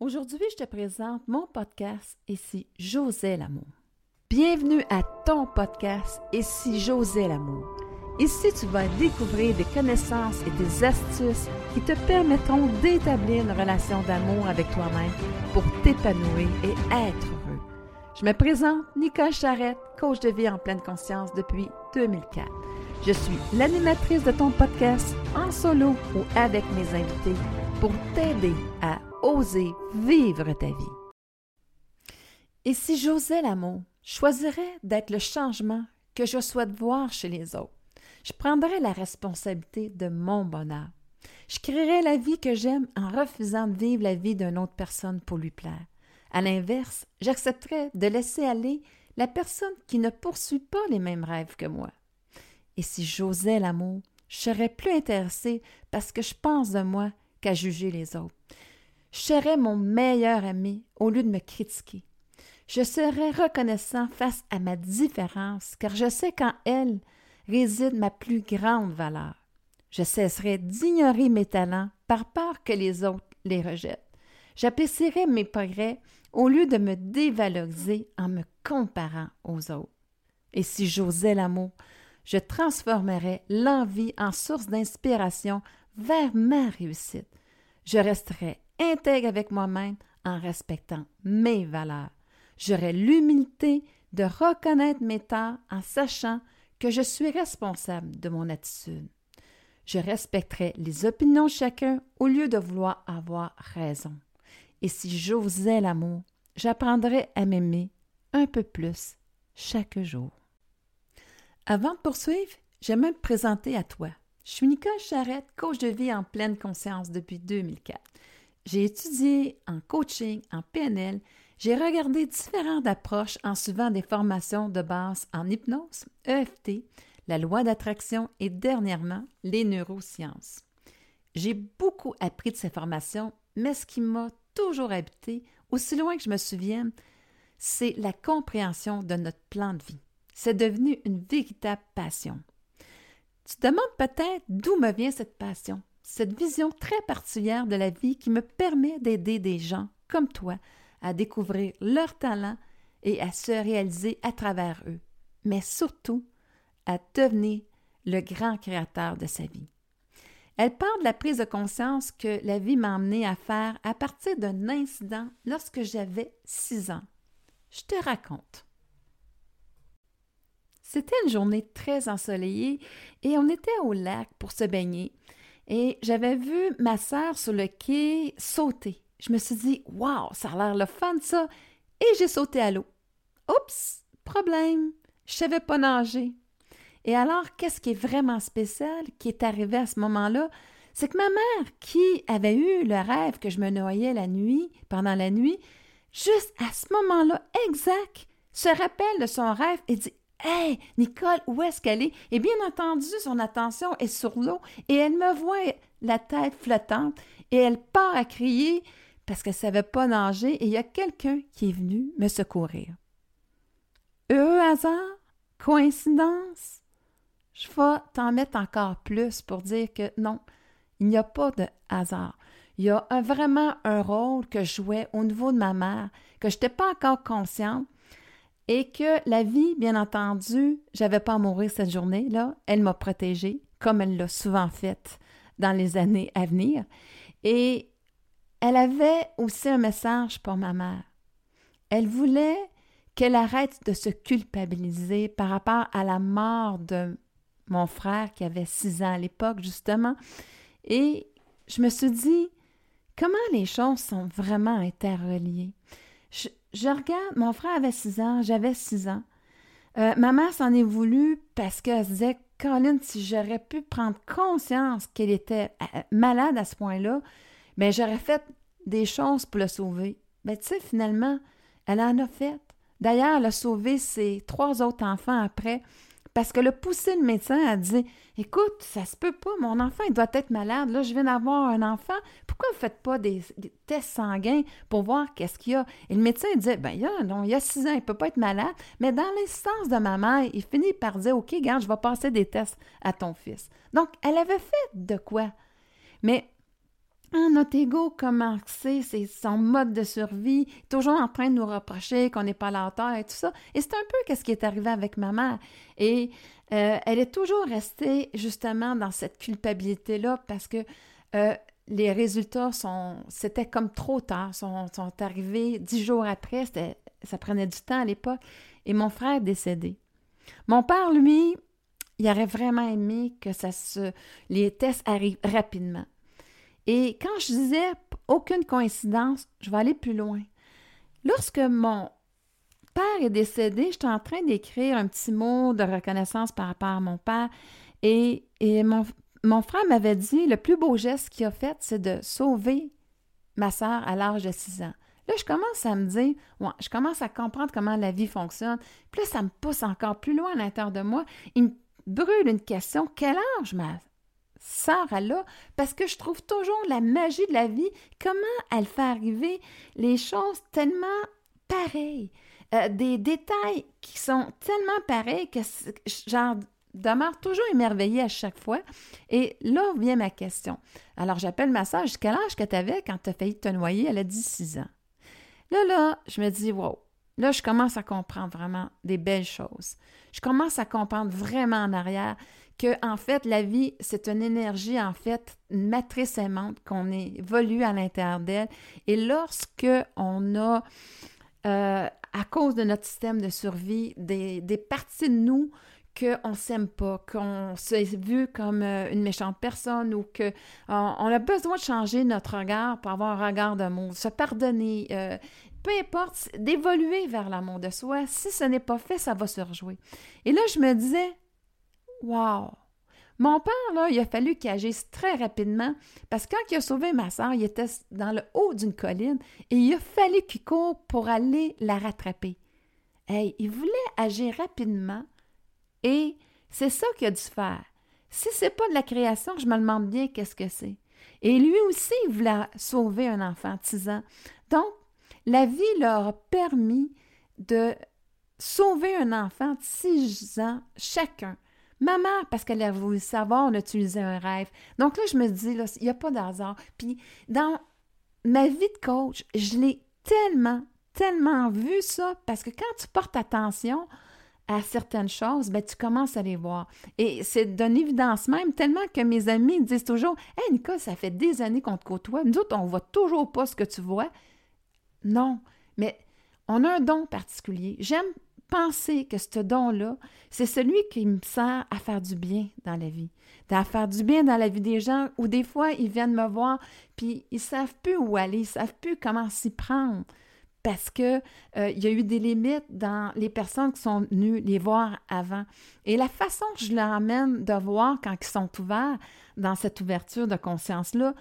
Aujourd'hui, je te présente mon podcast Ici José l'amour? Bienvenue à ton podcast Ici José l'amour? Ici, tu vas découvrir des connaissances et des astuces qui te permettront d'établir une relation d'amour avec toi-même pour t'épanouir et être heureux. Je me présente Nicole Charrette, coach de vie en pleine conscience depuis 2004. Je suis l'animatrice de ton podcast en solo ou avec mes invités pour t'aider à oser vivre ta vie. Et si j'osais l'amour, choisirais d'être le changement que je souhaite voir chez les autres. Je prendrais la responsabilité de mon bonheur. Je créerais la vie que j'aime en refusant de vivre la vie d'une autre personne pour lui plaire. À l'inverse, j'accepterais de laisser aller la personne qui ne poursuit pas les mêmes rêves que moi. Et si j'osais l'amour, je serais plus intéressée parce que je pense de moi qu'à juger les autres. Je mon meilleur ami au lieu de me critiquer. Je serais reconnaissant face à ma différence, car je sais qu'en elle réside ma plus grande valeur. Je cesserai d'ignorer mes talents par peur que les autres les rejettent. J'apprécierai mes progrès au lieu de me dévaloriser en me comparant aux autres. Et si j'osais l'amour, je transformerais l'envie en source d'inspiration vers ma réussite. Je resterai intègre avec moi-même en respectant mes valeurs. J'aurai l'humilité de reconnaître mes torts en sachant que je suis responsable de mon attitude. Je respecterai les opinions de chacun au lieu de vouloir avoir raison. Et si j'osais l'amour, j'apprendrais à m'aimer un peu plus chaque jour. Avant de poursuivre, j'aimerais me présenter à toi. Je suis Nicole Charrette, coach de vie en pleine conscience depuis 2004. J'ai étudié en coaching, en PNL, j'ai regardé différentes approches en suivant des formations de base en hypnose, EFT, la loi d'attraction et dernièrement les neurosciences. J'ai beaucoup appris de ces formations, mais ce qui m'a toujours habité, aussi loin que je me souvienne, c'est la compréhension de notre plan de vie. C'est devenu une véritable passion. Tu te demandes peut-être d'où me vient cette passion, cette vision très particulière de la vie qui me permet d'aider des gens comme toi à découvrir leurs talents et à se réaliser à travers eux, mais surtout à devenir le grand créateur de sa vie. Elle parle de la prise de conscience que la vie m'a amené à faire à partir d'un incident lorsque j'avais six ans. Je te raconte. C'était une journée très ensoleillée et on était au lac pour se baigner. Et j'avais vu ma sœur sur le quai sauter. Je me suis dit, waouh, ça a l'air le fun ça. Et j'ai sauté à l'eau. Oups, problème, je savais pas nager. Et alors, qu'est-ce qui est vraiment spécial qui est arrivé à ce moment-là? C'est que ma mère, qui avait eu le rêve que je me noyais la nuit, pendant la nuit, juste à ce moment-là exact, se rappelle de son rêve et dit Hey, Nicole, où est-ce qu'elle est? Et bien entendu, son attention est sur l'eau et elle me voit la tête flottante et elle part à crier parce qu'elle ne savait pas nager et il y a quelqu'un qui est venu me secourir. Heureux hasard? Coïncidence? Je vais t'en mettre encore plus pour dire que non, il n'y a pas de hasard. Il y a vraiment un rôle que je jouais au niveau de ma mère, que je n'étais pas encore consciente, et que la vie, bien entendu, j'avais pas à mourir cette journée-là. Elle m'a protégée, comme elle l'a souvent fait dans les années à venir. Et elle avait aussi un message pour ma mère. Elle voulait qu'elle arrête de se culpabiliser par rapport à la mort de mon frère qui avait six ans à l'époque, justement. Et je me suis dit, comment les choses sont vraiment interreliées? Je regarde, mon frère avait six ans, j'avais six ans. Euh, ma mère s'en est voulu parce qu'elle se disait, Colin, si j'aurais pu prendre conscience qu'elle était euh, malade à ce point-là, mais ben, j'aurais fait des choses pour le sauver. Mais tu sais, finalement, elle en a fait. D'ailleurs, elle a sauvé ses trois autres enfants après parce que le poussé le médecin a dit Écoute, ça se peut pas, mon enfant, doit être malade. Là, je viens d'avoir un enfant. Pourquoi vous ne faites pas des, tests sanguins pour voir qu'est-ce qu'il y a? Et le médecin disait Ben, il y a, non, il y a six ans, il ne peut pas être malade. Mais dans l'instance de ma mère, il finit par dire OK, garde, je vais passer des tests à ton fils. Donc, elle avait fait de quoi? Mais notre ego, comment c'est, c'est son mode de survie, toujours en train de nous reprocher qu'on n'est pas à la hauteur et tout ça. Et c'est un peu ce qui est arrivé avec ma mère. Et euh, elle est toujours restée justement dans cette culpabilité-là parce que euh, les résultats sont, c'était comme trop tard, sont, sont arrivés dix jours après, ça prenait du temps à l'époque, et mon frère est décédé. Mon père, lui, il aurait vraiment aimé que ça se, les tests arrivent rapidement. Et quand je disais aucune coïncidence, je vais aller plus loin. Lorsque mon père est décédé, j'étais en train d'écrire un petit mot de reconnaissance par rapport à mon père et, mon, mon, frère m'avait dit le plus beau geste qu'il a fait, c'est de sauver ma soeur à l'âge de 6 ans. Là, je commence à me dire, je commence à comprendre comment la vie fonctionne. Puis là, ça me pousse encore plus loin à l'intérieur de moi. Il me brûle une question. Quel âge ma sort à là parce que je trouve toujours la magie de la vie, comment elle fait arriver les choses tellement pareilles, euh, des détails qui sont tellement pareils que j'en demeure toujours émerveillée à chaque fois. Et là vient ma question. Alors j'appelle ma soeur, je quel âge que tu avais quand tu as failli te noyer? Elle a 16 ans. Là, là, je me dis, wow, Là, je commence à comprendre vraiment des belles choses. Je commence à comprendre vraiment en arrière que, en fait, la vie, c'est une énergie, en fait, une matrice aimante qu'on évolue à l'intérieur d'elle. Et lorsque on a, euh, à cause de notre système de survie, des, des parties de nous qu'on ne s'aime pas, qu'on s'est vu comme euh, une méchante personne ou qu'on on a besoin de changer notre regard pour avoir un regard d'amour, se pardonner, euh, peu importe, d'évoluer vers l'amour de soi. Si ce n'est pas fait, ça va se rejouer. Et là, je me disais, wow! Mon père, là, il a fallu qu'il agisse très rapidement parce que quand il a sauvé ma soeur, il était dans le haut d'une colline et il a fallu qu'il court pour aller la rattraper. Hey, il voulait agir rapidement et c'est ça qu'il a dû faire. Si c'est pas de la création, je me demande bien qu'est-ce que c'est. Et lui aussi, il voulait sauver un enfant de 6 ans. Donc, la vie leur a permis de sauver un enfant de 6 ans chacun. Maman, parce qu'elle a voulu savoir, on a un rêve. Donc là, je me dis, il n'y a pas d'hasard. Puis dans ma vie de coach, je l'ai tellement, tellement vu ça, parce que quand tu portes attention à certaines choses, ben, tu commences à les voir. Et c'est d'une évidence même, tellement que mes amis disent toujours Hey Nicole, ça fait des années qu'on te côtoie. Nous autres, on ne voit toujours pas ce que tu vois. Non, mais on a un don particulier. J'aime penser que ce don-là, c'est celui qui me sert à faire du bien dans la vie, à faire du bien dans la vie des gens, où des fois, ils viennent me voir, puis ils ne savent plus où aller, ils ne savent plus comment s'y prendre, parce que euh, il y a eu des limites dans les personnes qui sont venues les voir avant. Et la façon que je leur amène de voir quand ils sont ouverts dans cette ouverture de conscience-là,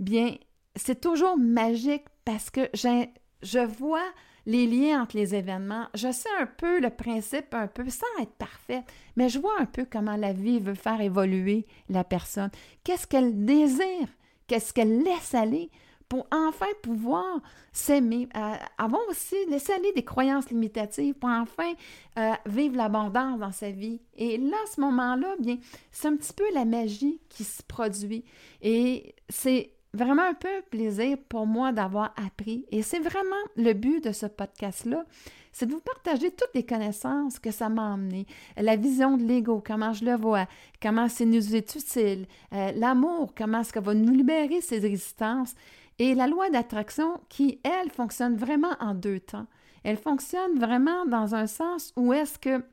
bien, c'est toujours magique parce que je vois les liens entre les événements. Je sais un peu le principe, un peu, sans être parfaite, mais je vois un peu comment la vie veut faire évoluer la personne. Qu'est-ce qu'elle désire? Qu'est-ce qu'elle laisse aller? Pour enfin pouvoir s'aimer, euh, avoir aussi, laisser aller des croyances limitatives pour enfin euh, vivre l'abondance dans sa vie. Et là, ce moment-là, bien, c'est un petit peu la magie qui se produit. Et c'est vraiment un peu plaisir pour moi d'avoir appris. Et c'est vraiment le but de ce podcast-là, c'est de vous partager toutes les connaissances que ça m'a emmené. La vision de l'ego, comment je le vois, comment c'est nous est utile, euh, l'amour, comment est-ce qu'elle va nous libérer ces résistances. Et la loi d'attraction qui, elle, fonctionne vraiment en deux temps. Elle fonctionne vraiment dans un sens où est-ce que,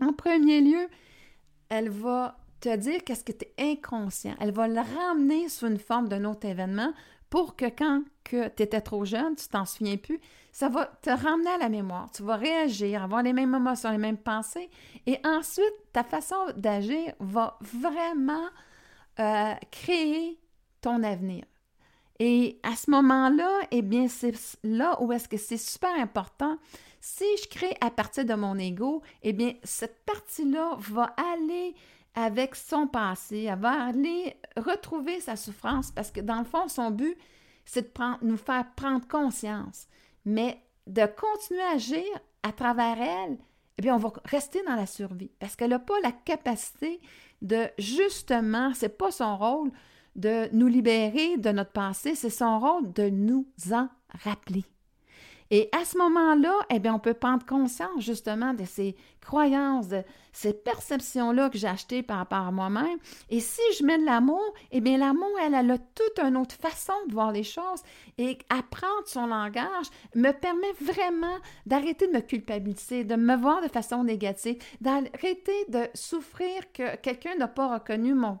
en premier lieu, elle va te dire qu'est-ce que tu es inconscient. Elle va le ramener sous une forme d'un autre événement pour que quand que tu étais trop jeune, tu t'en souviens plus, ça va te ramener à la mémoire. Tu vas réagir, avoir les mêmes émotions, les mêmes pensées. Et ensuite, ta façon d'agir va vraiment euh, créer ton avenir. Et à ce moment-là, eh bien, c'est là où est-ce que c'est super important. Si je crée à partir de mon ego, eh bien, cette partie-là va aller avec son passé, elle va aller retrouver sa souffrance parce que dans le fond, son but, c'est de nous faire prendre conscience, mais de continuer à agir à travers elle, eh bien, on va rester dans la survie parce qu'elle n'a pas la capacité de justement, c'est pas son rôle de nous libérer de notre passé, c'est son rôle de nous en rappeler. Et à ce moment-là, eh bien, on peut prendre conscience justement de ces croyances, de ces perceptions-là que j'ai achetées par rapport à moi-même. Et si je mets de l'amour, eh bien, l'amour, elle, elle a toute une autre façon de voir les choses. Et apprendre son langage me permet vraiment d'arrêter de me culpabiliser, de me voir de façon négative, d'arrêter de souffrir que quelqu'un n'a pas reconnu mon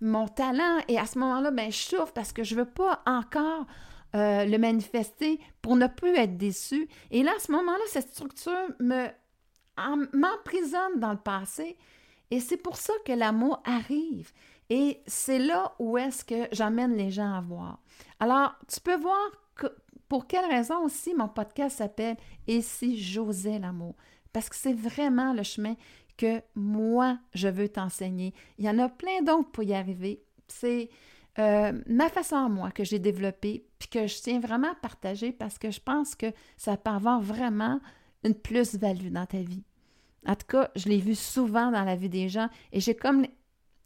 mon talent et à ce moment-là, ben, je souffre parce que je ne veux pas encore euh, le manifester pour ne plus être déçu. Et là, à ce moment-là, cette structure me m'emprisonne dans le passé. Et c'est pour ça que l'amour arrive. Et c'est là où est-ce que j'emmène les gens à voir. Alors, tu peux voir pour quelle raison aussi mon podcast s'appelle Et si j'osais l'amour? Parce que c'est vraiment le chemin que moi, je veux t'enseigner. Il y en a plein d'autres pour y arriver. C'est euh, ma façon à moi que j'ai développée, puis que je tiens vraiment à partager parce que je pense que ça peut avoir vraiment une plus-value dans ta vie. En tout cas, je l'ai vu souvent dans la vie des gens et j'ai comme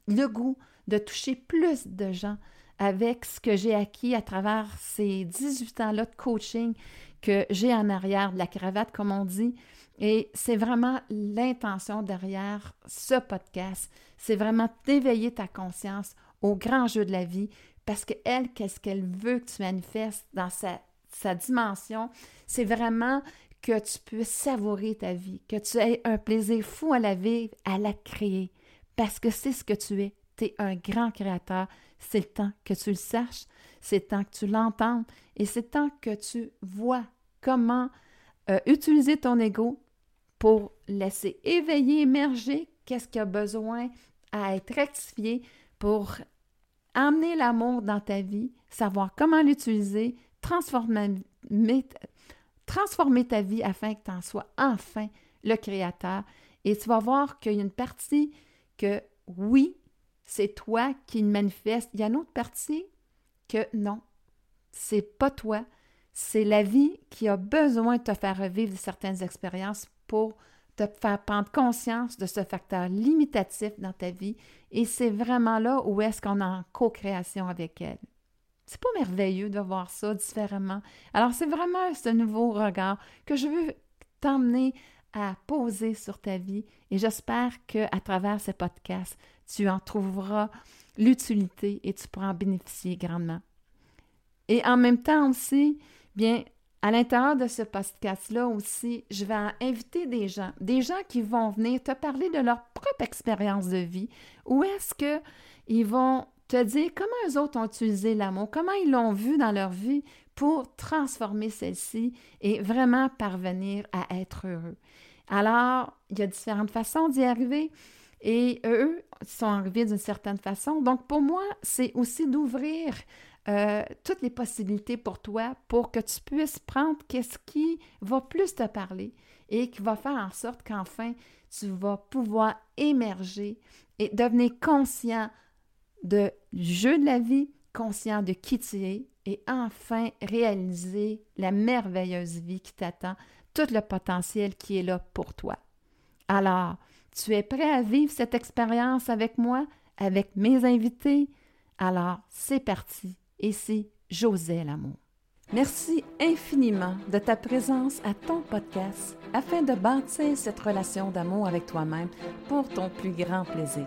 le goût de toucher plus de gens avec ce que j'ai acquis à travers ces 18 ans-là de coaching que j'ai en arrière de la cravate, comme on dit. Et c'est vraiment l'intention derrière ce podcast. C'est vraiment d'éveiller ta conscience au grand jeu de la vie parce qu'elle, qu'est-ce qu'elle veut que tu manifestes dans sa, sa dimension? C'est vraiment que tu puisses savourer ta vie, que tu aies un plaisir fou à la vivre, à la créer, parce que c'est ce que tu es. Tu es un grand créateur. C'est le temps que tu le saches, c'est le temps que tu l'entendes et c'est le temps que tu vois comment euh, utiliser ton ego pour laisser éveiller, émerger qu'est-ce qui a besoin à être rectifié pour amener l'amour dans ta vie, savoir comment l'utiliser, transformer, transformer ta vie afin que tu en sois enfin le créateur. Et tu vas voir qu'il y a une partie que oui, c'est toi qui le manifeste. Il y a une autre partie que non, c'est pas toi. C'est la vie qui a besoin de te faire revivre certaines expériences pour te faire prendre conscience de ce facteur limitatif dans ta vie et c'est vraiment là où est-ce qu'on est en co-création avec elle. C'est pas merveilleux de voir ça différemment. Alors c'est vraiment ce nouveau regard que je veux t'emmener à poser sur ta vie et j'espère que à travers ce podcast, tu en trouveras l'utilité et tu pourras en bénéficier grandement. Et en même temps aussi, bien, à l'intérieur de ce podcast-là aussi, je vais inviter des gens, des gens qui vont venir te parler de leur propre expérience de vie. Où est-ce qu'ils vont te dire comment eux autres ont utilisé l'amour, comment ils l'ont vu dans leur vie? Pour transformer celle-ci et vraiment parvenir à être heureux. Alors, il y a différentes façons d'y arriver et eux sont arrivés d'une certaine façon. Donc, pour moi, c'est aussi d'ouvrir euh, toutes les possibilités pour toi pour que tu puisses prendre qu'est-ce qui va plus te parler et qui va faire en sorte qu'enfin tu vas pouvoir émerger et devenir conscient de jeu de la vie, conscient de qui tu es et enfin réaliser la merveilleuse vie qui t'attend, tout le potentiel qui est là pour toi. Alors, tu es prêt à vivre cette expérience avec moi, avec mes invités? Alors, c'est parti c'est José L'amour. Merci infiniment de ta présence à ton podcast afin de bâtir cette relation d'amour avec toi-même pour ton plus grand plaisir.